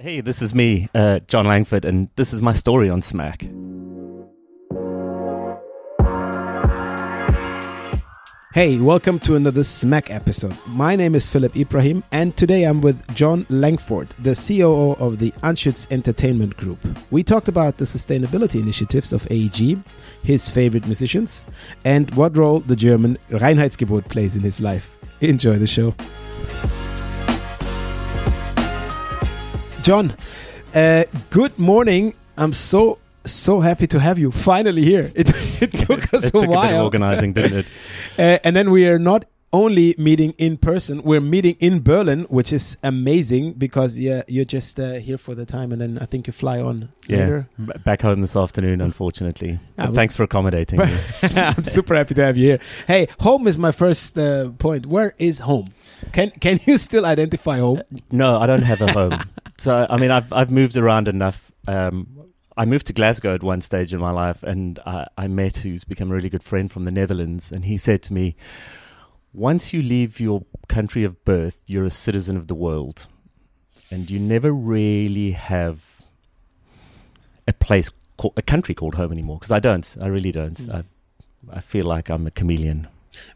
Hey, this is me, uh, John Langford, and this is my story on Smack. Hey, welcome to another Smack episode. My name is Philip Ibrahim, and today I'm with John Langford, the COO of the Anschutz Entertainment Group. We talked about the sustainability initiatives of AEG, his favorite musicians, and what role the German Reinheitsgebot plays in his life. Enjoy the show. John, uh, good morning. I'm so so happy to have you finally here. It, it took us it a took while. a bit of organizing, didn't it? Uh, and then we are not only meeting in person, we're meeting in Berlin, which is amazing because yeah, you're just uh, here for the time, and then I think you fly on Yeah, later. b- back home this afternoon, unfortunately. Ah, thanks for accommodating me. I'm super happy to have you here. Hey, home is my first uh, point. Where is home? Can can you still identify home? No, I don't have a home. So I mean, I've I've moved around enough. Um, I moved to Glasgow at one stage in my life, and I, I met who's become a really good friend from the Netherlands, and he said to me, "Once you leave your country of birth, you're a citizen of the world, and you never really have a place, called, a country called home anymore. Because I don't, I really don't. Mm. I I feel like I'm a chameleon.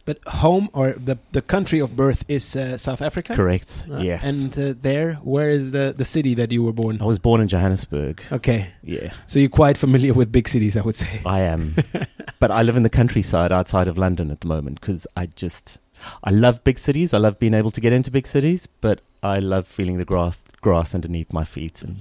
But home or the the country of birth is uh, South Africa. Correct. Uh, yes. And uh, there, where is the the city that you were born? I was born in Johannesburg. Okay, Yeah. so you're quite familiar with big cities, I would say. I am. but I live in the countryside outside of London at the moment because I just I love big cities. I love being able to get into big cities, but I love feeling the grass grass underneath my feet. And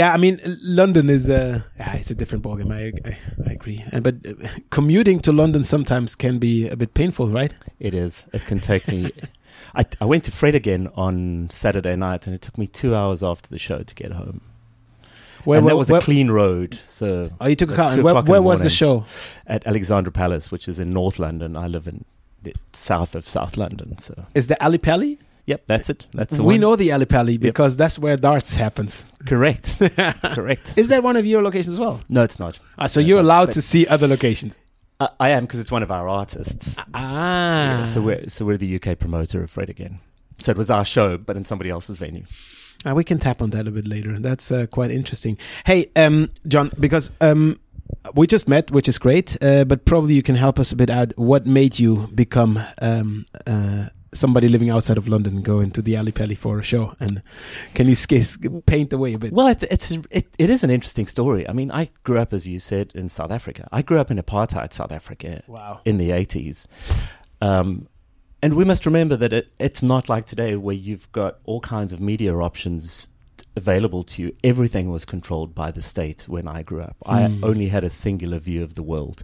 Yeah, I mean, London is a yeah, it's a different ballgame. I, I I agree. And but uh, commuting to London sometimes can be a bit painful, right? it is. It can take me. I, I went to Fred again on Saturday night, and it took me two hours after the show to get home. Where, and where- that was where- a clean road, so Oh, you took a car. where where the was the show? at Alexandra Palace, which is in North London. I live in the south of South London, so Is the Ali Pali? Yep, that's it. That's the We one. know the Ali Pali because that's where darts happens. Correct. Correct. Is that one of your locations as well? no, it's not. Ah, so That's you're allowed but- to see other locations. I, I am because it's one of our artists. Ah, Yeah, so we're so we're the UK promoter of Fred again. So it was our show, but in somebody else's venue. Uh, we can tap on that a bit later. That's uh, quite interesting. Hey, um, John, because um, we just met, which is great, uh, but probably you can help us a bit out. What made you become um, uh, somebody living outside of London, go into the Ali Pali for a show? And can you sk- paint the way a bit? Well, it's it's it, it is an interesting story. I mean, I grew up, as you said, in South Africa. I grew up in apartheid South Africa Wow. in the eighties, um, and we must remember that it, it's not like today where you've got all kinds of media options available to you. Everything was controlled by the state when I grew up. I Hmm. only had a singular view of the world.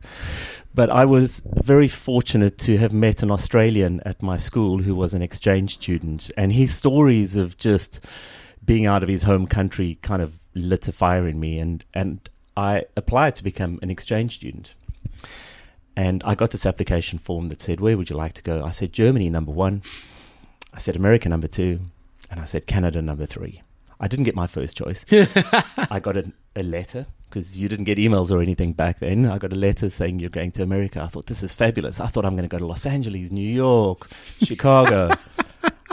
But I was very fortunate to have met an Australian at my school who was an exchange student, and his stories of just being out of his home country kind of lit a fire in me, and and I applied to become an exchange student. And I got this application form that said, "Where would you like to go?" I said Germany number one. I said America number two, and I said Canada number three. I didn't get my first choice. I got a, a letter because you didn't get emails or anything back then. I got a letter saying you're going to America. I thought this is fabulous. I thought I'm going to go to Los Angeles, New York, Chicago.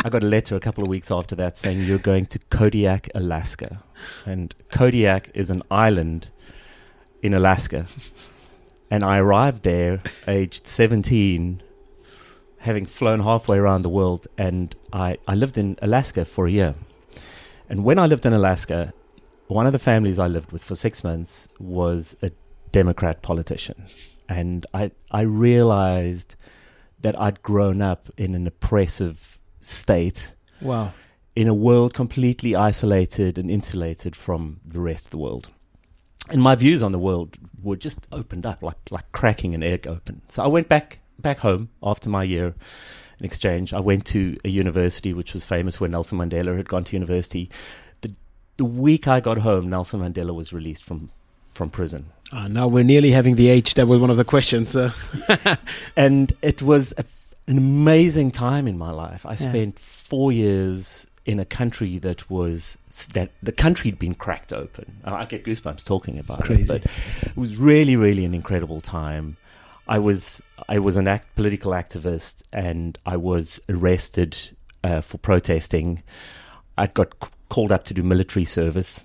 I got a letter a couple of weeks after that saying you're going to Kodiak, Alaska. And Kodiak is an island in Alaska. And I arrived there aged 17, having flown halfway around the world. And I, I lived in Alaska for a year. And when I lived in Alaska, one of the families I lived with for six months was a Democrat politician. And I, I realized that I'd grown up in an oppressive state Wow. in a world completely isolated and insulated from the rest of the world. And my views on the world were just opened up like like cracking an egg open. So I went back back home after my year exchange. I went to a university which was famous where Nelson Mandela had gone to university. The the week I got home, Nelson Mandela was released from from prison. Uh, now we're nearly having the age. That was one of the questions. Uh, and it was a an amazing time in my life. I Yeah. spent four years in a country that was that the country had been cracked open. I get goosebumps talking about Crazy. it, but it was really, really an incredible time. I was I was an act, political activist, and I was arrested uh, for protesting. I got c- called up to do military service,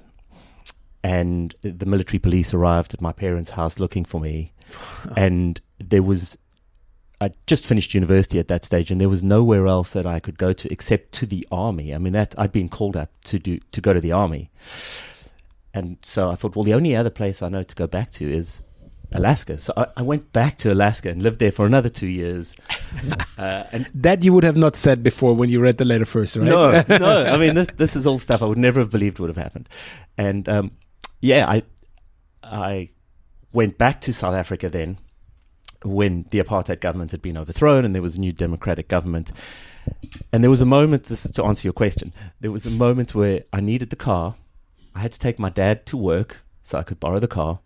and the military police arrived at my parents' house looking for me, and there was. I just finished university at that stage, and there was nowhere else that I could go to except to the army. I mean, that I'd been called up to do to go to the army, and so I thought, well, the only other place I know to go back to is Alaska. So I, I, went back to Alaska and lived there for another two years. uh, and that you would have not said before when you read the letter first, right? No, no. I mean, this this is all stuff I would never have believed would have happened. And um, yeah, I I went back to South Africa then when the apartheid government had been overthrown and there was a new democratic government. And there was a moment. This is to answer your question. There was a moment where I needed the car. I had to take my dad to work so I could borrow the car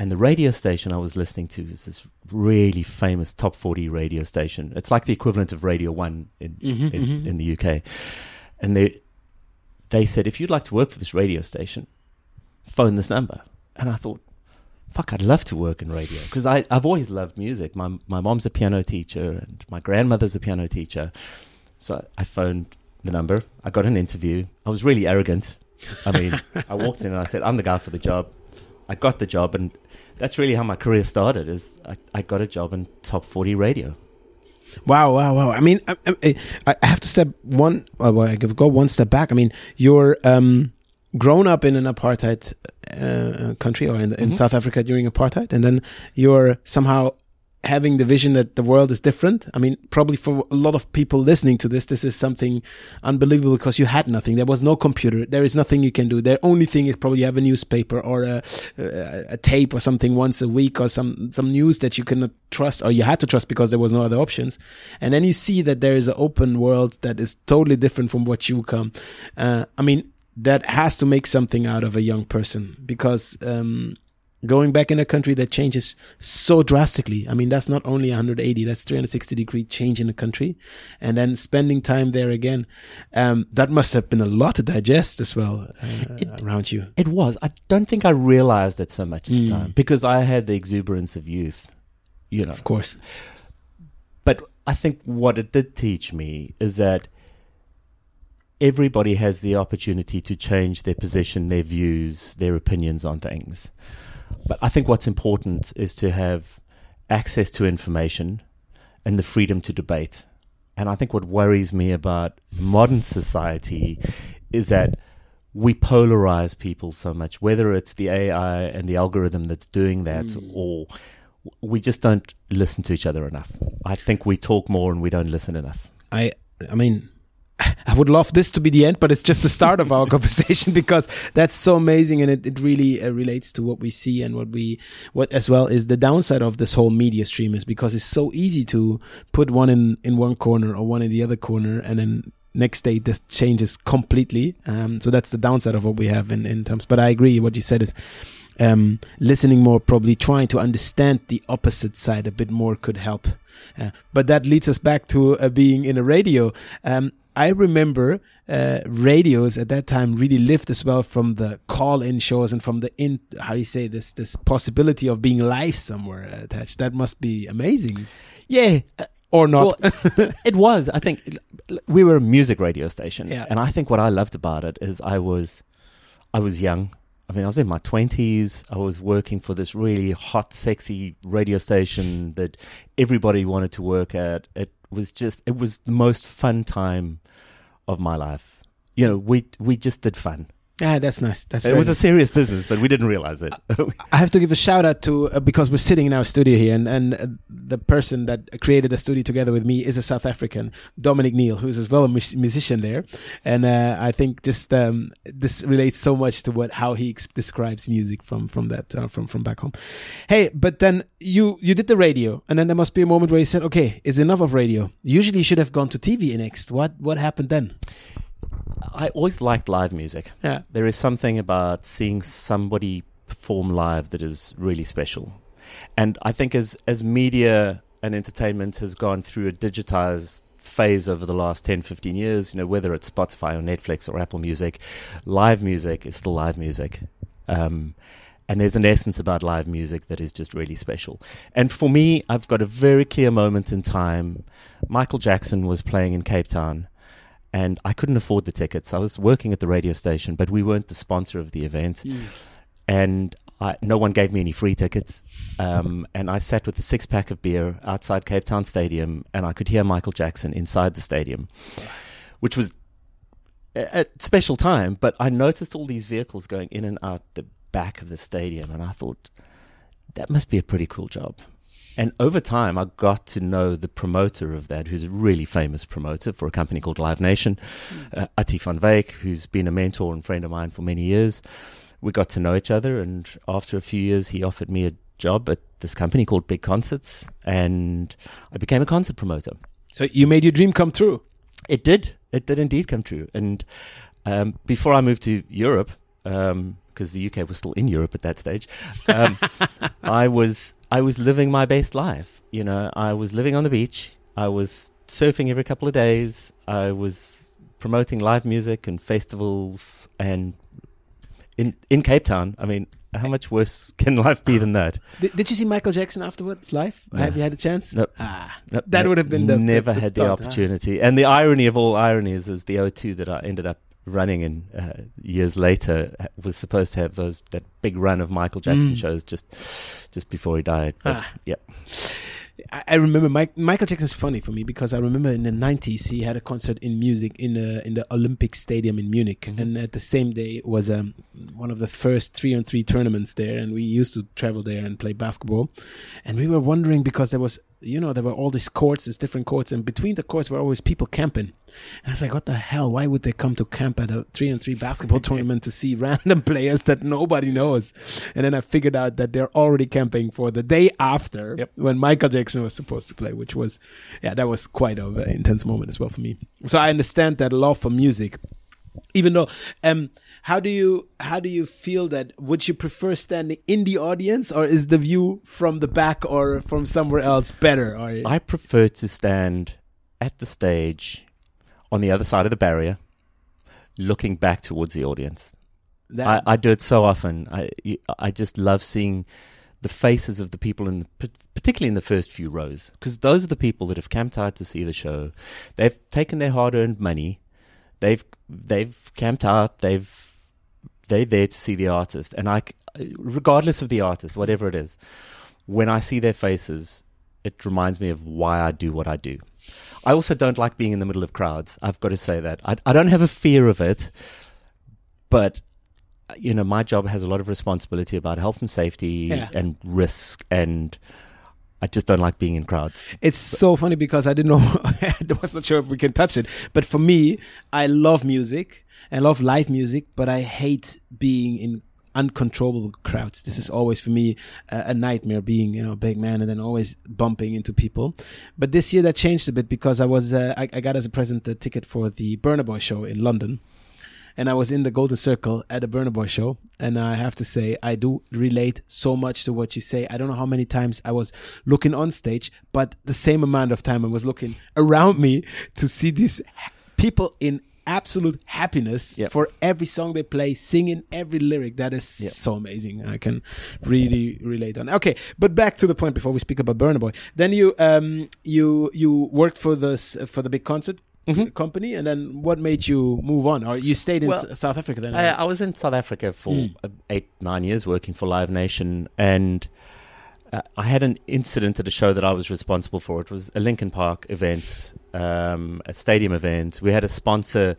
and the radio station I was listening to is this really famous top 40 radio station. It's like the equivalent of Radio 1 in, mm-hmm, in, mm-hmm. in, the UK. And they, they said, if you'd like to work for this radio station, phone this number. And I thought, fuck, I'd love to work in radio because I've always loved music. My, my mom's a piano teacher and my grandmother's a piano teacher. So I phoned the number. I got an interview. I was really arrogant. I mean, I walked in and I said, I'm the guy for the job. I got the job, and that's really how my career started. Is I, I got a job in top forty radio. Wow, wow, wow! I mean, I, I, I have to step one. Well, I go one step back. I mean, you're um, grown up in an apartheid uh, country or in, in mm -hmm. South Africa during apartheid, and then you're somehow having the vision that the world is different. I mean, probably for a lot of people listening to this, this is something unbelievable because you had nothing. There was no computer. There is nothing you can do. The only thing is probably you have a newspaper or a, a, tape or something once a week or some, some news that you cannot trust or you had to trust because there was no other options. And then you see that there is an open world that is totally different from what you come. Uh, I mean, that has to make something out of a young person because um, going back in a country that changes so drastically. I mean, that's not only 180, that's 360 degree change in a country. And then spending time there again. Um, that must have been a lot to digest as well uh, it, around you. It was. I don't think I realized it so much at mm. the time because I had the exuberance of youth, you know. Of course. But I think what it did teach me is that everybody has the opportunity to change their position, their views, their opinions on things. But I think what's important is to have access to information and the freedom to debate. And I think what worries me about modern society is that we polarize people so much, whether it's the AI and the algorithm that's doing that mm. or we just don't listen to each other enough. I think we talk more and we don't listen enough. I I mean I would love this to be the end, but it's just the start of our conversation because that's so amazing and it, it really uh, relates to what we see and what we, what as well is the downside of this whole media stream is because it's so easy to put one in, in one corner or one in the other corner and then next day this changes completely. Um, so that's the downside of what we have in, in terms, but I agree. What you said is, um, listening more, probably trying to understand the opposite side a bit more could help. Uh, but that leads us back to uh, being in a radio. Um, I remember uh, radios at that time really lived as well from the call-in shows and from the in how you say this this possibility of being live somewhere attached. That must be amazing. Yeah. Uh, or not. Well, it was. I think we were a music radio station, yeah. and I think what I loved about it is I was, I was young. I mean, I was in my twenties. I was working for this really hot, sexy radio station that everybody wanted to work at. It was just it was the most fun time of my life. You know, we we just did fun. Yeah, that's nice. That's it was nice. a serious business, but we didn't realize it. I have to give a shout out to uh, because we're sitting in our studio here, and and uh, the person that created the studio together with me is a South African, Dominic Neal, who's as well a musician there, and uh, I think just um, this relates so much to what how he describes music from from that uh, from from back home. Hey, but then you you did the radio, and then there must be a moment where you said, okay, it's enough of radio. Usually, you should have gone to TV next. What what happened then? I always liked live music. Yeah. There is something about seeing somebody perform live that is really special. And I think as as media and entertainment has gone through a digitized phase over the last 10 15 years you know whether it's spotify or netflix or apple music live music is still live music um, and there's an essence about live music that is just really special. And for me, I've got a very clear moment in time. Michael Jackson was playing in Cape Town, and I couldn't afford the tickets. I was working at the radio station, but we weren't the sponsor of the event, Mm. and I, no one gave me any free tickets. Um, and I sat with a six pack of beer outside Cape Town Stadium, and I could hear Michael Jackson inside the stadium, which was a, a special time. But I noticed all these vehicles going in and out the back of the stadium, and I thought that must be a pretty cool job. And over time, I got to know the promoter of that, who's a really famous promoter for a company called Live Nation, uh, Attie van Wyk, who's been a mentor and friend of mine for many years. We got to know each other, and after a few years, he offered me a job at this company called Big Concerts, and I became a concert promoter. So you made your dream come true. It did. It did indeed come true. And um, before I moved to Europe, because the UK was still in Europe at that stage, um, I was I was living my best life. You know, I was living on the beach. I was surfing every couple of days. I was promoting live music and festivals and in in Cape Town. I mean, how much worse can life be than that? Did, did you see Michael Jackson afterwards live? No. Have you had a chance? Nope. Ah, That would have been the- never the- the had the thought, huh? opportunity. And the irony of all ironies is the O2 that I ended up running in uh, years later uh, was supposed to have those that big run of Michael Jackson Mm. shows just just before he died. But, Ah. yeah, I, remember Mike, Michael Jackson's funny for me because I remember in the nineties he had a concert in music in the in the Olympic Stadium in Munich, Mhm. and at the same day was um, one of the first three on three tournaments there, and we used to travel there and play basketball, and we were wondering because there was you know there were all these courts, these different courts, and between the courts were always people camping, and I was like, what the hell? Why would they come to camp at a three on three basketball tournament to see random players that nobody knows? And then I figured out that they're already camping for the day after Yep. when Michael Jackson was supposed to play, which was, yeah, that was quite an intense moment as well for me. So I understand that love for music. Even though, um, how do you how do you feel that? Would you prefer standing in the audience, or is the view from the back or from somewhere else better? Or I prefer to stand at the stage on the other side of the barrier, looking back towards the audience. that, I, I do it so often. I I just love seeing the faces of the people in, the, particularly in the first few rows, because those are the people that have camped out to see the show. They've taken their hard-earned money. They've they've camped out. They've they're there to see the artist, and I, regardless of the artist, whatever it is, when I see their faces, it reminds me of why I do what I do. I also don't like being in the middle of crowds. I've got to say that. I, I don't have a fear of it, but you know, my job has a lot of responsibility about health and safety Yeah. and risk, and I just don't like being in crowds. It's so funny because I didn't know, I was not sure if we can touch it. But for me, I love music. I love live music, but I hate being in uncontrollable crowds. This is always for me a, nightmare being, you know, big man and then always bumping into people. But this year that changed a bit because I was, uh, I, I got as a present a ticket for the Burna Boy show in London. And I was in the Golden Circle at a Burna Boy show. And I have to say, I do relate so much to what you say. I don't know how many times I was looking on stage, but the same amount of time I was looking around me to see these people in absolute happiness Yep. for every song they play, singing every lyric. That is Yep. so amazing. I can really relate on. Okay, but back to the point before we speak about Burna Boy. Then you um you you worked for this for the big concert Mhm. company, and then what made you move on, or you stayed in Well, S- South Africa then? I, I was in South Africa for Mm. eight, nine years working for Live Nation, and uh, I had an incident at a show that I was responsible for. It was a Linkin Park event, um, a stadium event. We had a sponsor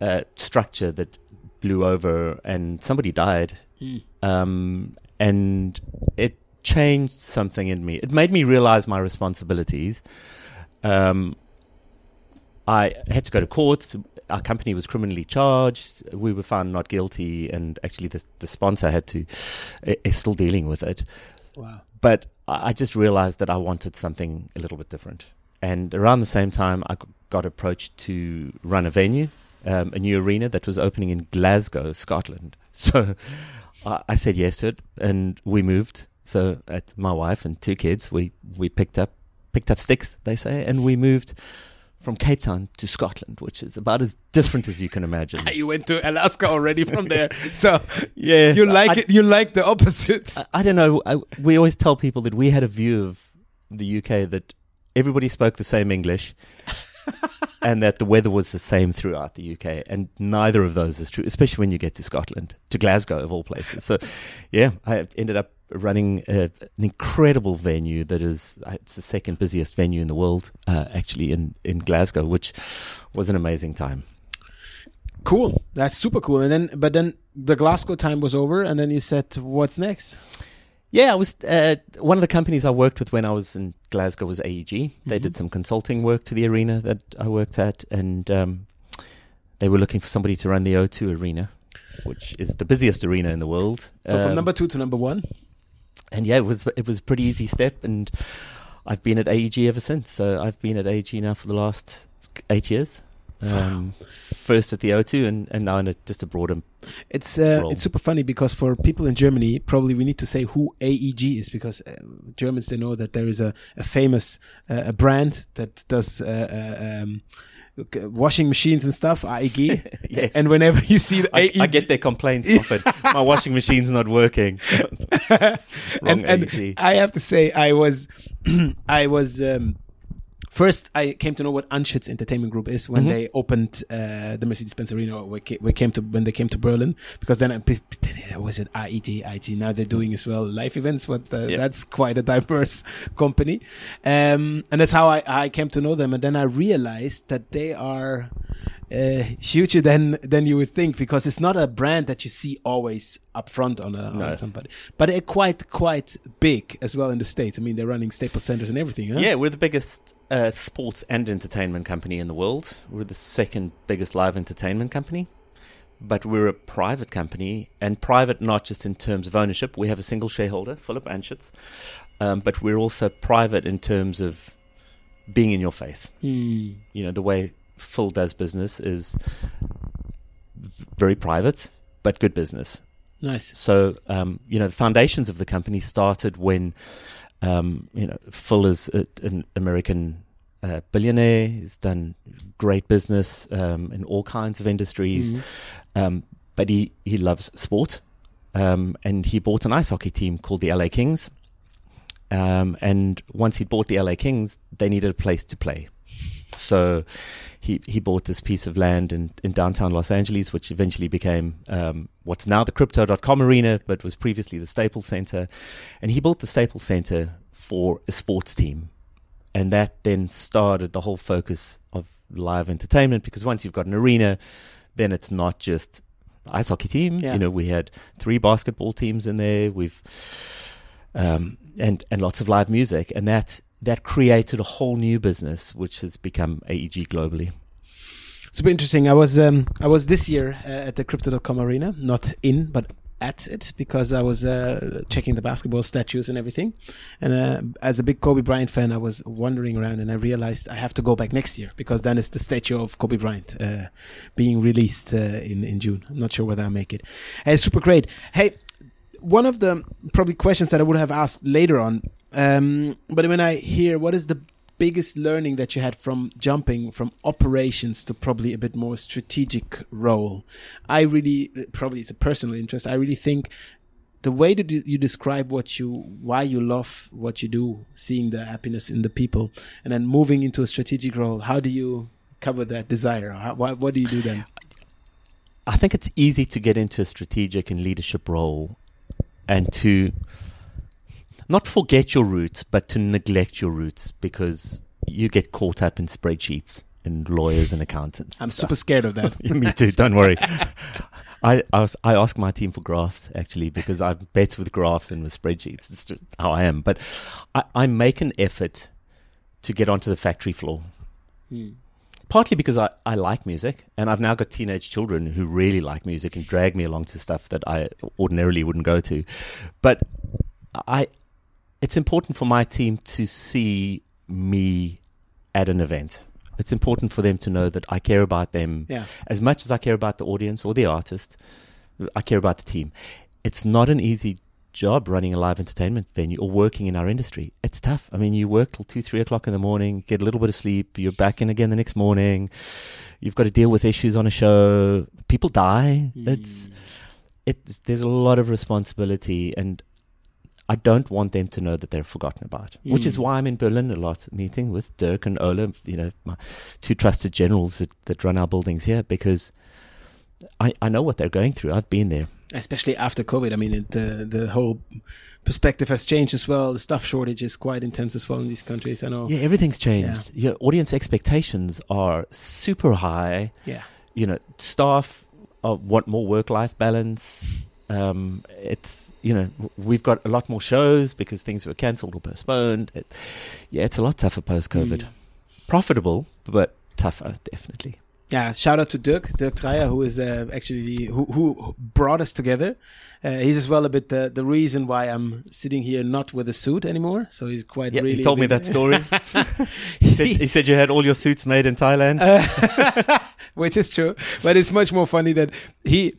uh, structure that blew over, and somebody died. Mm. Um, and it changed something in me. It made me realize my responsibilities. Um, I had to go to court. Our company was criminally charged. We were found not guilty, and actually, the, the sponsor had to is still dealing with it. Wow. But I just realized that I wanted something a little bit different. And around the same time, I got approached to run a venue, um, a new arena that was opening in Glasgow, Scotland. So I I said yes to it, and we moved. So at my wife and two kids, we we picked up picked up sticks, they say, and we moved from Cape Town to Scotland, which is about as different as you can imagine. You went to Alaska already from there, so yeah, you like I, it. You like the opposites. I, I don't know. I, we always tell people that we had a view of the UK that everybody spoke the same English, and that the weather was the same throughout the UK. And neither of those is true, especially when you get to Scotland, to Glasgow of all places. So, yeah, I ended up running a, an incredible venue that is uh, it's the second busiest venue in the world, uh, actually in in Glasgow, which was an amazing time. Cool. That's super cool. And then, but then the Glasgow time was over, and then you said, "What's next?" Yeah, I was uh, one of the companies I worked with when I was in Glasgow was AEG. They Mm-hmm. did some consulting work to the arena that I worked at, and um, they were looking for somebody to run the O2 arena, which is the busiest arena in the world. So from Um, number two to number one. And yeah, it was it was a pretty easy step, and I've been at AEG ever since. So I've been at AEG now for the last eight years. Um, first at the O2, and, and now in a, just a broader. It's uh, it's super funny because for people in Germany, probably we need to say who AEG is because uh, Germans they know that there is a a famous uh, a brand that does uh, uh, um, washing machines and stuff. AEG. Yes. And whenever you see the I, AEG, I get their complaints often. My washing machine's not working. Wrong and, and AEG. I have to say, I was, I was. Um, First, I came to know what Anschutz Entertainment Group is when Mhm. they opened uh, the Mercedes-Benz Arena. We ca- we came to when they came to Berlin because then I was it IET, IT. Now they're doing as well live events. But uh, Yeah. that's quite a diverse company, um, and that's how I, I came to know them. And then I realized that they are uh, huger than than you would think because it's not a brand that you see always up front on, a, No. on somebody, but they're quite quite big as well in the states. I mean, they're running Staples centers and everything. Huh? Yeah, we're the biggest uh, sports and entertainment company in the world. We're the second biggest live entertainment company. But we're a private company, and private not just in terms of ownership. We have a single shareholder, Philip Anschutz, um, but we're also private in terms of being in your face. Hmm. You know, the way Phil does business is very private, but good business. Nice. So, um, you know, the foundations of the company started when, um, you know, Phil is a, an American uh, billionaire. He's done great business um, in all kinds of industries, Mhm. um, but he, he loves sport. Um, and he bought an ice hockey team called the LA Kings. Um, and once he bought the LA Kings, they needed a place to play. So he he bought this piece of land in, in downtown Los Angeles, which eventually became um, what's now the Crypto.com Arena, but was previously the Staples Center. And he built the Staples Center for a sports team. And that then started the whole focus of live entertainment because once you've got an arena, then it's not just the ice hockey team. Yeah. You know, we had three basketball teams in there. We've um, and and lots of live music, and that that created a whole new business, which has become AEG globally. Super interesting. I was um, I was this year uh, at the Crypto.com Arena, not in, but at it because I was uh, checking the basketball statues and everything. And uh, as a big Kobe Bryant fan, I was wandering around and I realized I have to go back next year because then it's the statue of Kobe Bryant uh, being released uh, in in June. I'm not sure whether I make it. Hey, super great. Hey, one of the probably questions that I would have asked later on, um, but when I hear what is the biggest learning that you had from jumping from operations to probably a bit more strategic role? I really, probably it's a personal interest. I really think the way that you describe what you, why you love what you do, seeing the happiness in the people, and then moving into a strategic role. How do you cover that desire? How, what do you do then? I think it's easy to get into a strategic and leadership role and to not forget your roots, but to neglect your roots because you get caught up in spreadsheets and lawyers and accountants. I'm and super scared of that. Me too. Don't worry. I, I, was, I ask my team for graphs actually because I'm better with graphs than with spreadsheets. It's just how I am. But I, I make an effort to get onto the factory floor. Hmm. Partly because I, I like music, and I've now got teenage children who really like music and drag me along to stuff that I ordinarily wouldn't go to. But I, it's important for my team to see me at an event. It's important for them to know that I care about them Yeah. as much as I care about the audience or the artist, I care about the team. It's not an easy job running a live entertainment venue or working in our industry. It's tough. I mean, you work till two, three o'clock in the morning, get a little bit of sleep, you're back in again the next morning. You've got to deal with issues on a show. People die. It's Hmm. it's there's a lot of responsibility, and I don't want them to know that they're forgotten about, mm. which is mm. why I'm in Berlin a lot, meeting with Dirk and Ola, you know, my two trusted generals that, that run our buildings here, because I, I know what they're going through. I've been there. Especially after COVID. I mean, it, the, the whole perspective has changed as well. The staff shortage is quite intense as well in these countries. I know. Yeah, everything's changed. Yeah. audience expectations are super high. Yeah. You know, staff want more work life balance um, it's you know we've got a lot more shows because things were cancelled or postponed. It, yeah, it's a lot tougher post COVID. Mm. Profitable, but tougher, definitely. Yeah, shout out to Dirk, Dirk Dreyer, who is uh, actually who, who brought us together. Uh, he's as well a bit the, the reason why I'm sitting here not with a suit anymore. So he's quite yep, really. He told me that story. he, said, he said you had all your suits made in Thailand, uh, which is true. But it's much more funny that he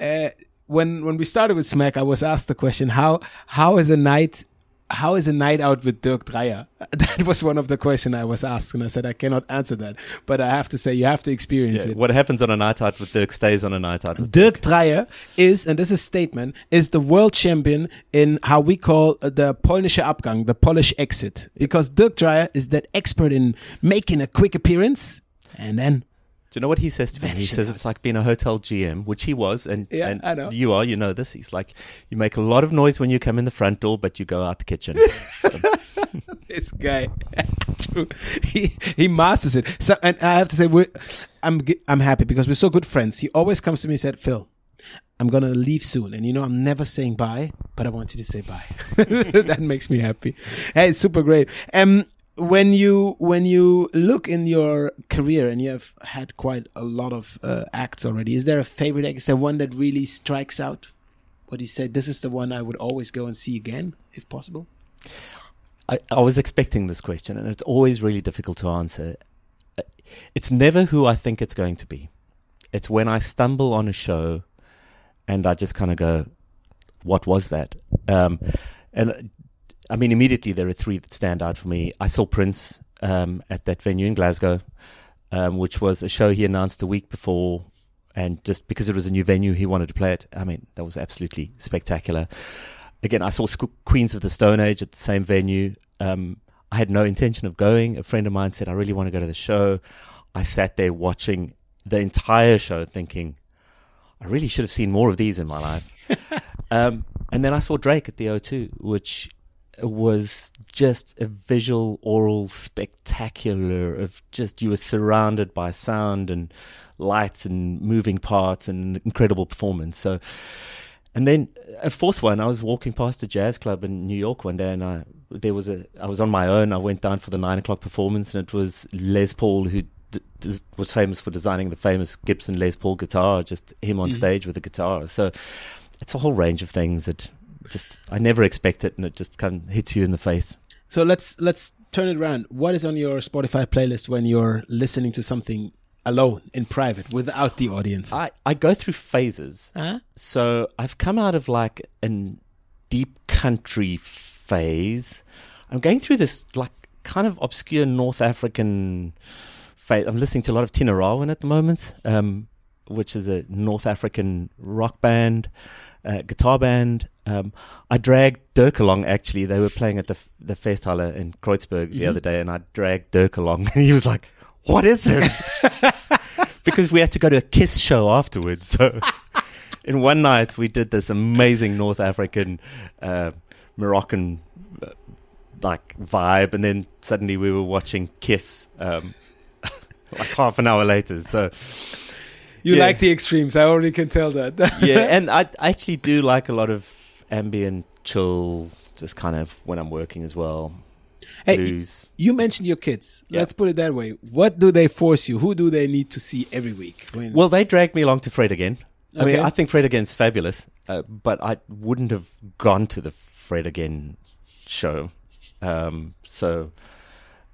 uh, when when we started with Smack, I was asked the question how how is a night how is a night out with Dirk Dreyer? That was one of the questions I was asked, and I said I cannot answer that, but I have to say you have to experience yeah, it. What happens on a night out with Dirk stays on a night out. With Dirk, Dirk Dreyer is, and this is a statement, is the world champion in how we call uh, the Polnische Abgang, the Polish exit, because Dirk Dreyer is that expert in making a quick appearance and then do you know what he says to me? He says it's like being a hotel GM, which he was, and, yeah, and I know. you are, you know this. He's like, you make a lot of noise when you come in the front door, but you go out the kitchen. this guy. He he masters it. So, and I have to say, we're, I'm I'm happy because we're so good friends. He always comes to me and said, Phil, I'm gonna leave soon, and you know I'm never saying bye, but I want you to say bye. that makes me happy. Hey, super great. Um, when you when you look in your career and you have had quite a lot of uh, acts already, is there a favorite act? Is there one that really strikes out? What do you say? This is the one I would always go and see again, if possible. I, I was expecting this question, and it's always really difficult to answer. It's never who I think it's going to be. It's when I stumble on a show, and I just kind of go, "What was that?" Um, and I mean, immediately there are three that stand out for me. I saw Prince um, at that venue in Glasgow, um, which was a show he announced a week before, and just because it was a new venue, he wanted to play it. I mean, that was absolutely spectacular. Again, I saw Queens of the Stone Age at the same venue. Um, I had no intention of going. A friend of mine said, I really want to go to the show. I sat there watching the entire show thinking, I really should have seen more of these in my life. um, and then I saw Drake at the O2, which was just a visual oral spectacular of just you were surrounded by sound and lights and moving parts and incredible performance. So and then a fourth one i was walking past a jazz club in new york one day and i there was a i was on my own. I went down for the nine o'clock performance and it was les paul who d- d- was famous for designing the famous gibson les paul guitar just him on mm-hmm. stage with the guitar. So it's a whole range of things that just I never expect it, and it just kind of hits you in the face. So let's let's turn it around. What is on your Spotify playlist when you're listening to something alone in private without the audience? I I go through phases. Uh-huh. So I've come out of like a deep country phase. I'm going through this like kind of obscure North African phase. I'm listening to a lot of Tinariwen at the moment, um, which is a North African rock band uh, guitar band. Um, I dragged Dirk along. Actually, they were playing at the the Festhalle in Kreuzberg mm-hmm. the other day, and I dragged Dirk along, and he was like, "What is this?" because we had to go to a Kiss show afterwards. So, in one night, we did this amazing North African, uh, Moroccan, uh, like vibe, and then suddenly we were watching Kiss. Um, like half an hour later, so you yeah. like the extremes. I already can tell that. yeah, and I, I actually do like a lot of ambient chill, just kind of when I'm working as well. Hey, Blues. you mentioned your kids. Yeah. Let's put it that way. What do they force you? Who do they need to see every week? When well, they drag me along to Fred again. Okay. I mean, I think Fred again's fabulous, uh, but I wouldn't have gone to the Fred again show. Um, so,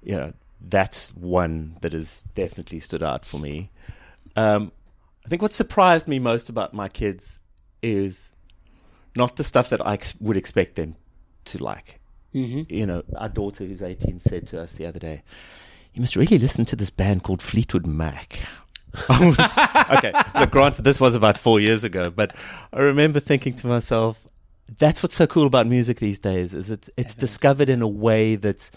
you know, that's one that has definitely stood out for me. Um, I think what surprised me most about my kids is not the stuff that I ex- would expect them to like. Mm-hmm. You know, our daughter, who's 18, said to us the other day, You must really listen to this band called Fleetwood Mac. okay, look, granted, this was about four years ago, but I remember thinking to myself, that's what's so cool about music these days is it's it's It is. discovered in a way that's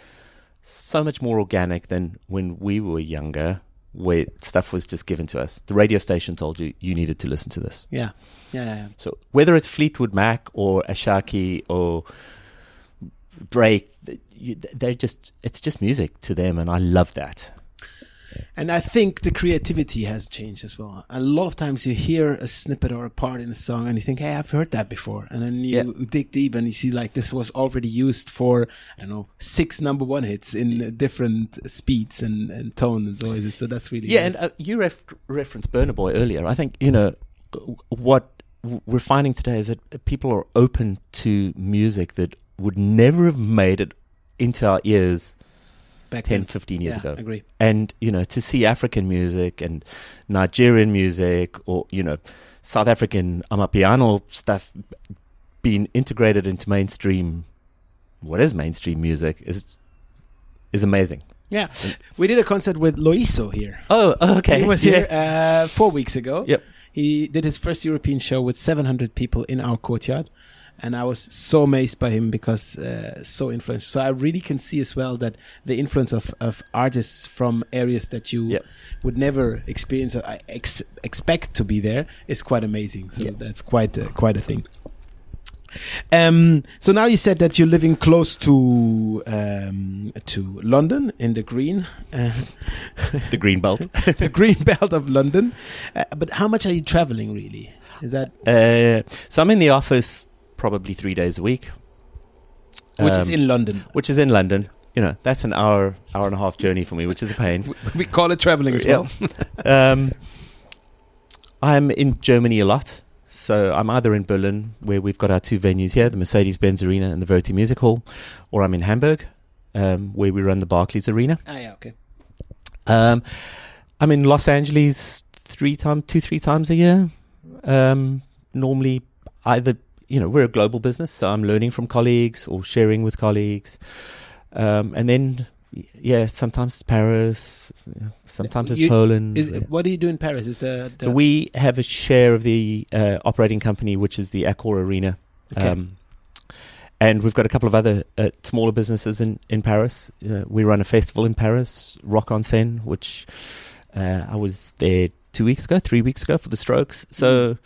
so much more organic than when we were younger where stuff was just given to us the radio station told you you needed to listen to this Yeah. Yeah. yeah, yeah. so whether it's Fleetwood Mac or Asake or Drake they're just it's just music to them and I love that And I think the creativity has changed as well. A lot of times you hear a snippet or a part in a song and you think, hey, I've heard that before. And then you Yeah. dig deep and you see like this was already used for, I don't know, six number one hits in uh, different speeds and, and tone and so, so that's really Yeah, nice. and uh, you ref- referenced Burna Boy earlier. I think you know what we're finding today is that people are open to music that would never have made it into our ears Back 10, then. 15 years yeah, ago. agree. And you know, to see African music and Nigerian music, or you know, South African Amapiano stuff being integrated into mainstream, what is mainstream music, is is amazing. Yeah. We did a concert with Loiso here. Oh, okay. He was Yeah. here uh, four weeks ago. Yep. He did his first European show with 700 people in our courtyard. And I was so amazed by him because uh, so influential. So I really can see as well that the influence of, of artists from areas that you Yep. would never experience, or ex- expect to be there, is quite amazing. So Yep. that's quite a, quite a thing. Um, so now you said that you're living close to um, to London in the green. Uh, the green belt. the green belt of London. Uh, but how much are you traveling really? Is that Uh, so I'm in the office probably three days a week, which is Um, in London? which is in London. You know, that's an hour, hour and a half journey for me, which is a pain. We, call it traveling as well. um, I'm in Germany a lot, so I'm either in Berlin, where we've got our two venues here, the Mercedes-Benz Arena and the Verti Music Hall, or I'm in Hamburg, um, where we run the Barclays Arena. Ah, yeah, okay. Um, I'm in Los Angeles three times, two, three times a year. Um, normally, either you know we're a global business, so I'm learning from colleagues or sharing with colleagues, um, and then yeah, sometimes it's Paris, sometimes it's You- Poland. Is, yeah. what do you do in Paris? Is the, the So we have a share of the uh, operating company, which is the Accor Arena. Okay. Um, and we've got a couple of other uh, smaller businesses in in Paris. Uh, we run a festival in Paris, Rock en Seine, which uh, I was there two weeks ago, three weeks ago for the Strokes. So,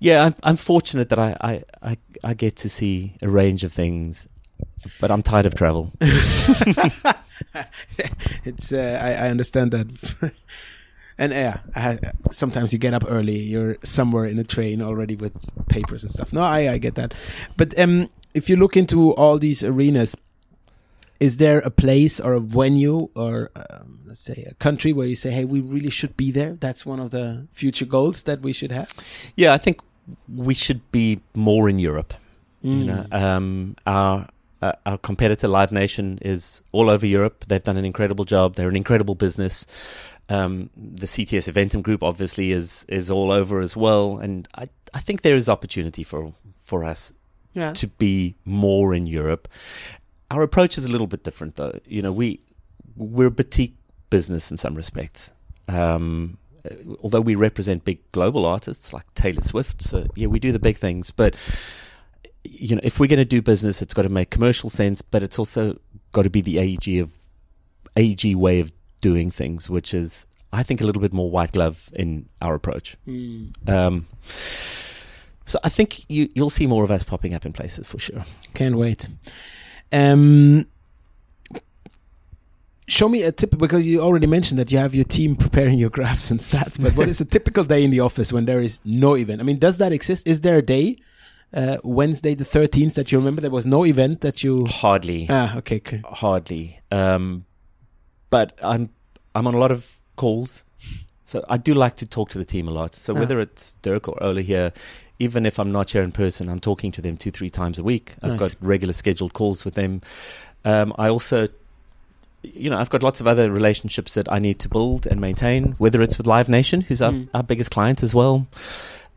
yeah, I'm, I'm fortunate that I, I, I, I get to see a range of things, but I'm tired of travel. it's uh, I, I understand that. and yeah, I, sometimes you get up early. You're somewhere in a train already with papers and stuff. No, I I get that. But um, if you look into all these arenas, is there a place or a venue or um, let's say a country where you say, "Hey, we really should be there"? That's one of the future goals that we should have. Yeah, I think we should be more in Europe. You know, Mm. um, our uh, our competitor Live Nation is all over Europe. They've done an incredible job. They're an incredible business. Um, the CTS Eventim Group obviously is is all over as well, and I I think there is opportunity for for us yeah. to be more in Europe. Our approach is a little bit different, though. You know, we we're a boutique business in some respects. Um, although we represent big global artists like Taylor Swift, so yeah, we do the big things. But you know, if we're going to do business, it's got to make commercial sense, but it's also got to be the AEG of AEG way of doing things, which is, I think, a little bit more white glove in our approach. Mm. Um, so I think you, you'll see more of us popping up in places for sure. Can't wait. Um, show me a tip because you already mentioned that you have your team preparing your graphs and stats. But what is a typical day in the office when there is no event? I mean, does that exist? Is there a day, uh, Wednesday the thirteenth, that you remember there was no event that you? Hardly, Ah, okay. okay. hardly. Um, but I'm I'm on a lot of calls, so I do like to talk to the team a lot. So Ah. whether it's Dirk or Ola here, even if I'm not here in person, I'm talking to them two three times a week. I've Nice. got regular scheduled calls with them. Um, I also. You know, I've got lots of other relationships that I need to build and maintain. Whether it's with Live Nation, who's our, Mm. our biggest client as well,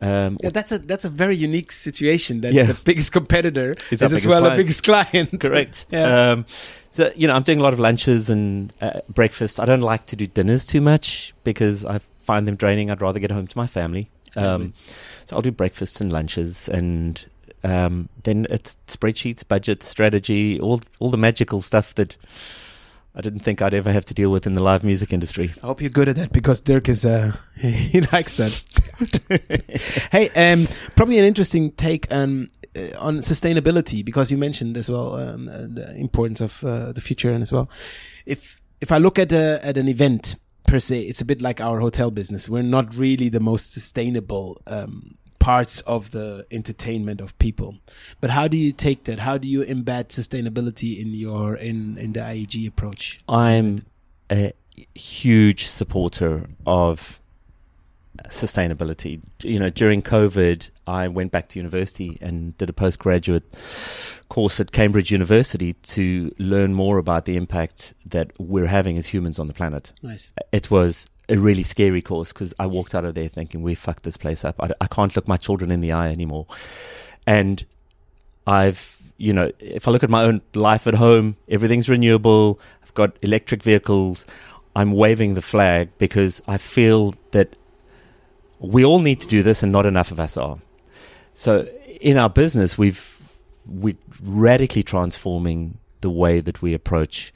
um, Yeah, that's a that's a very unique situation. That Yeah. the biggest competitor Is is, as well client. a biggest client. Correct. Yeah. Um, so you know, I'm doing a lot of lunches and uh, breakfast. I don't like to do dinners too much because I find them draining. I'd rather get home to my family. Um, so I'll do breakfasts and lunches, and um, then it's spreadsheets, budget, strategy, all all the magical stuff that I didn't think I'd ever have to deal with in the live music industry. I hope you're good at that because Dirk is uh, he likes that. hey, um, probably an interesting take um, uh, on sustainability because you mentioned as well um, uh, the importance of uh, the future and as well. If if I look at a, at an event per se, it's a bit like our hotel business. We're not really the most sustainable um, parts of the entertainment of people. But how do you take that? How do you embed sustainability in your in in the AEG approach? I'm a huge supporter of sustainability. You know, during COVID, I went back to university and did a postgraduate course at Cambridge University to learn more about the impact that we're having as humans on the planet. Nice. It was a really scary course because I walked out of there thinking, we fucked this place up. I, I can't look my children in the eye anymore. And I've, you know, if I look at my own life at home, everything's renewable. I've got electric vehicles. I'm waving the flag because I feel that we all need to do this and not enough of us are. So in our business, we've we're radically transforming the way that we approach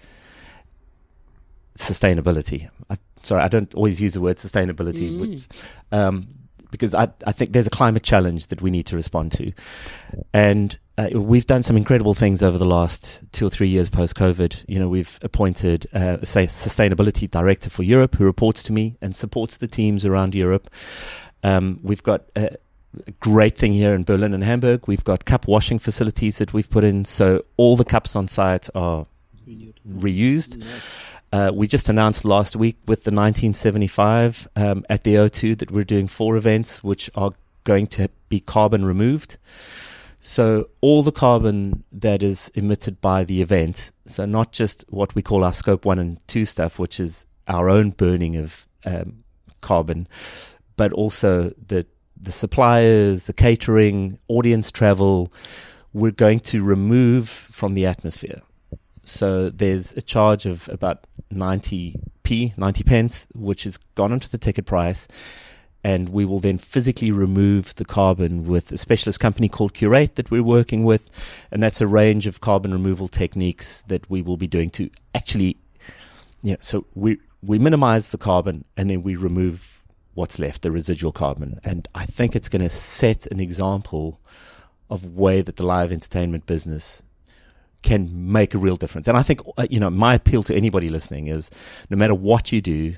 sustainability. I, sorry, I don't always use the word sustainability, Mm. which, um, because I, I think there's a climate challenge that we need to respond to. And uh, we've done some incredible things over the last two or three years post COVID. You know, we've appointed uh, a sustainability director for Europe who reports to me and supports the teams around Europe. Um, we've got a, a great thing here in Berlin and Hamburg. We've got cup washing facilities that we've put in, so all the cups on site are reused. Uh, we just announced last week with the 1975 um, at the O2 that we're doing four events which are going to be carbon removed. So all the carbon that is emitted by the event, so not just what we call our scope one and two stuff, which is our own burning of um, carbon, but also the the suppliers, the catering, audience travel, we're going to remove from the atmosphere. So there's a charge of about 90p, 90 pence, which has gone into the ticket price. And we will then physically remove the carbon with a specialist company called Curate that we're working with. And that's a range of carbon removal techniques that we will be doing to actually, you know, so we, we minimize the carbon and then we remove what's left, the residual carbon. And I think it's going to set an example of way that the live entertainment business can make a real difference. And I think, uh, you know, my appeal to anybody listening is no matter what you do,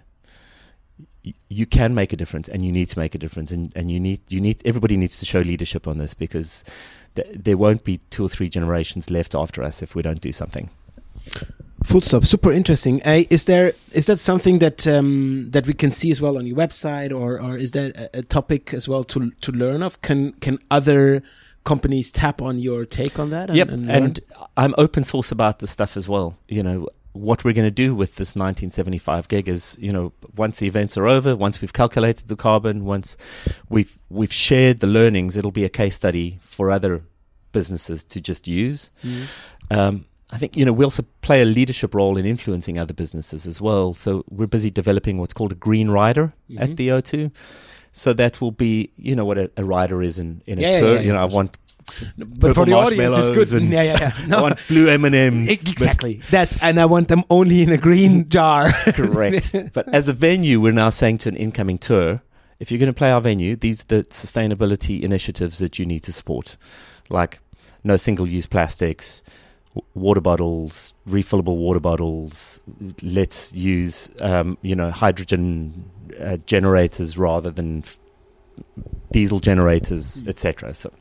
you can make a difference and you need to make a difference and, and you need you need everybody needs to show leadership on this because th- there won't be two or three generations left after us if we don't do something Full stop. Super interesting. Uh, is there is that something that um, that we can see as well on your website, or or is that a, a topic as well to to learn of? Can can other companies tap on your take on that? And, yep and and, i'm open source about this stuff as well you know what we're going to do with this 1975 gig is you know once the events are over once we've calculated the carbon once we've we've shared the learnings it'll be a case study for other businesses to just use Mhm. um, I think you know we also play a leadership role in influencing other businesses as well. So we're busy developing what's called a green rider Mhm. at the O2. So that will be you know what a, a rider is in, in a Yeah, yeah, tour. yeah, you know, I want but for the audience, it's good. and Yeah, yeah, yeah. I want blue M and M's. exactly. That's and I want them only in a green jar. Correct. but as a venue, we're now saying to an incoming tour, if you're going to play our venue, these are the sustainability initiatives that you need to support, like no single-use plastics, water bottles, refillable water bottles. Let's use, um, you know, hydrogen uh, generators rather than f- diesel generators, etc. So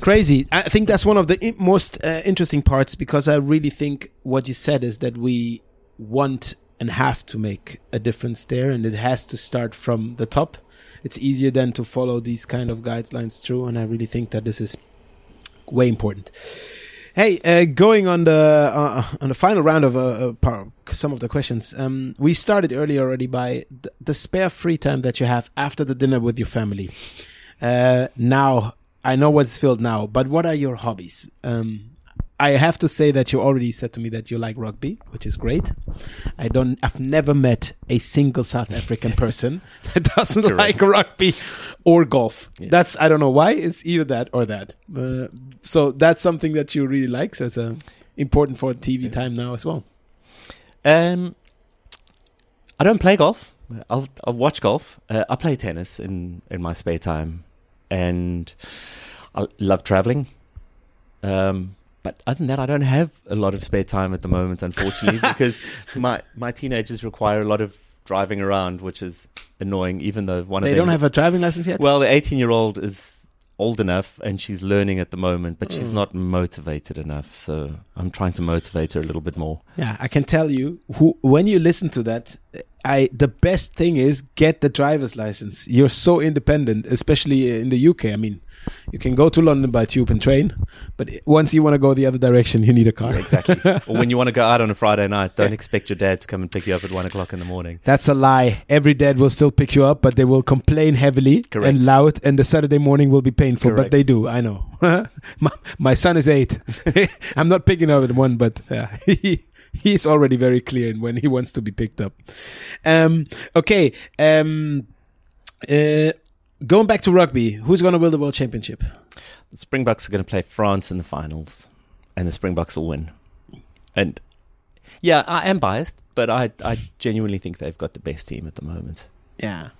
Crazy. I think that's one of the i- most uh, interesting parts because I really think what you said is that we want and have to make a difference there, and it has to start from the top. It's easier than to follow these kind of guidelines through, and I really think that this is way important. Hey, uh, going on the uh, on the final round of uh, uh, some of the questions, um, we started earlier already by th- the spare free time that you have after the dinner with your family. Uh, now I know what's filled now, but what are your hobbies? Um, I have to say that you already said to me that you like rugby, which is great. I don't. I've never met a single South African person that doesn't Correct. like rugby or golf. Yeah. That's I don't know why. It's either that or that. Uh, so that's something that you really like. So it's uh, important for TV time now as well. Um, I don't play golf. I'll I'll watch golf. Uh, I play tennis in in my spare time, and I love traveling. Um, but other than that, I don't have a lot of spare time at the moment, unfortunately, because my my teenagers require a lot of driving around, which is annoying. Even though one They of them They don't have a driving license yet. well, the 18 year old is old enough and she's learning at the moment, but she's Mm. not motivated enough. So I'm trying to motivate her a little bit more. Yeah, I can tell you who when you listen to that, I the best thing is get the driver's license. You're so independent, especially in the UK. I mean, you can go to London by tube and train, but once you want to go the other direction, you need a car. Yeah, exactly. or when you want to go out on a Friday night, don't expect your dad to come and pick you up at one o'clock in the morning. That's a lie. Every dad will still pick you up, but they will complain heavily Correct. and loud, and the Saturday morning will be painful. But they do. I know. my, my son is eight. I'm not picking up at one, but uh, he he's already very clear in when he wants to be picked up. Um, okay. Um, uh, going back to rugby, who's going to win the world championship? The Springboks are going to play France in the finals, and the Springboks will win. And yeah, I am biased, but I, I genuinely think they've got the best team at the moment. Yeah.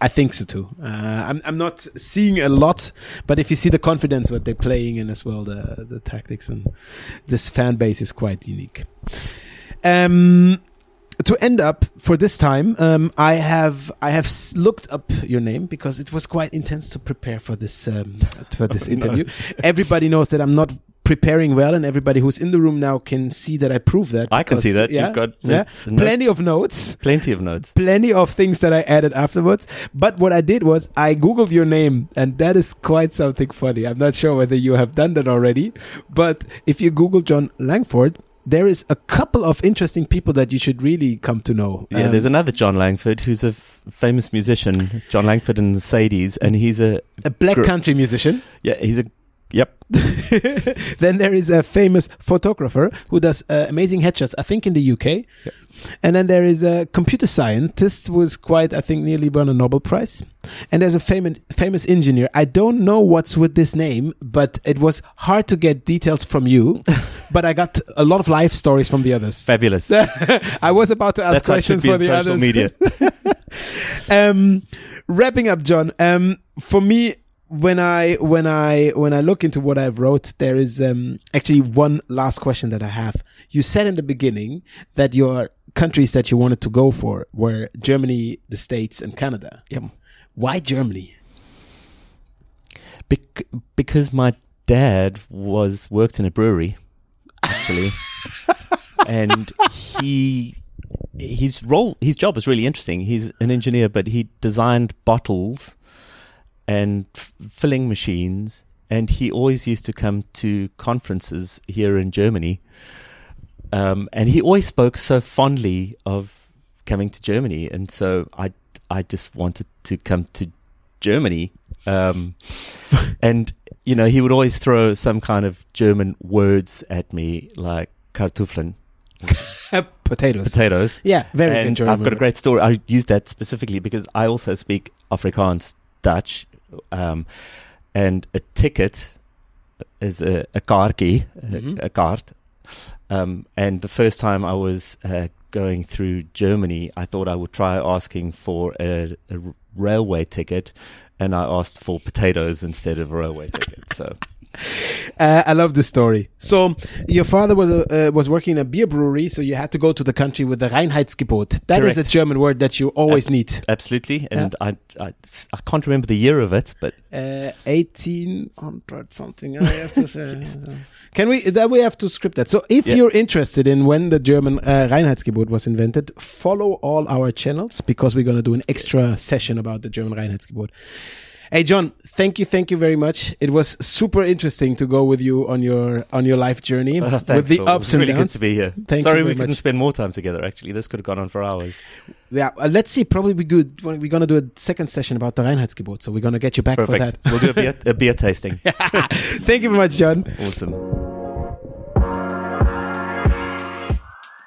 I think so too. Uh, I'm I'm not seeing a lot, but if you see the confidence what they're playing and as well the the tactics and this fan base is quite unique. Um, to end up for this time, um, I have I have s- looked up your name because it was quite intense to prepare for this um, for this no. interview. Everybody knows that I'm not preparing well, and everybody who's in the room now can see that I prove that. I can see that. Yeah, You've got yeah. the plenty of notes plenty of notes. plenty of things that I added afterwards. But what I did was I googled your name, and that is quite something funny. I'm not sure whether you have done that already, but if you Google John Langford, there is a couple of interesting people that you should really come to know. Yeah, Um, there's another John Langford who's a f- famous musician, John Langford and the Sadies, and he's a a black gr- country musician. yeah, he's a yep. then there is a famous photographer who does uh, amazing headshots, I think in the UK. Yep. And then there is a computer scientist who was quite, I think, nearly won a Nobel Prize. And there's a famous famous engineer. I don't know what's with this name, but it was hard to get details from you. but I got a lot of life stories from the others. Fabulous. I was about to ask That's how it should questions for the social others. media. um, wrapping up, John. Um, for me, when I when I when I look into what I've wrote, there is um, actually one last question that I have. You said in the beginning that your countries that you wanted to go for were Germany, the States, and Canada. Yep. Why Germany? Bec- because my dad was worked in a brewery, actually, and he his role his job is really interesting. He's an engineer, but he designed bottles and f- filling machines, and he always used to come to conferences here in Germany. Um, and he always spoke so fondly of coming to Germany, and so I I just wanted to come to Germany. Um, and you know, he would always throw some kind of German words at me, like Kartoffeln, Potatoes. potatoes. Yeah, very and. I've got a great story. I use that specifically because I also speak Afrikaans, Dutch, um, and a ticket is a, a kaartjie, Mhm. a, a kaart. Um, and the first time I was uh, going through Germany, I thought I would try asking for a railway ticket, and I asked for potatoes instead of a railway ticket. So Uh, I love this story. So your father was uh, was working in a beer brewery, so you had to go to the country with the Reinheitsgebot. That is a German word that you always need. absolutely, and I, I I can't remember the year of it, but Uh, 1800 something. I have to say. Can we, that we have to script that. So if Yeah. you're interested in when the German uh, Reinheitsgebot was invented, follow all our channels because we're going to do an extra session about the German Reinheitsgebot. Hey John, thank you, thank you very much. It was super interesting to go with you on your on your life journey with thanks, the Phil. ups and really good to be here. Thank Sorry you we couldn't much. spend more time together. Actually, this could have gone on for hours. Yeah, uh, let's see. Probably be good. We're gonna do a second session about the Reinheitsgebot, so we're gonna get you back for Perfect. We'll do a beer, a beer tasting. thank you very much, John. Awesome.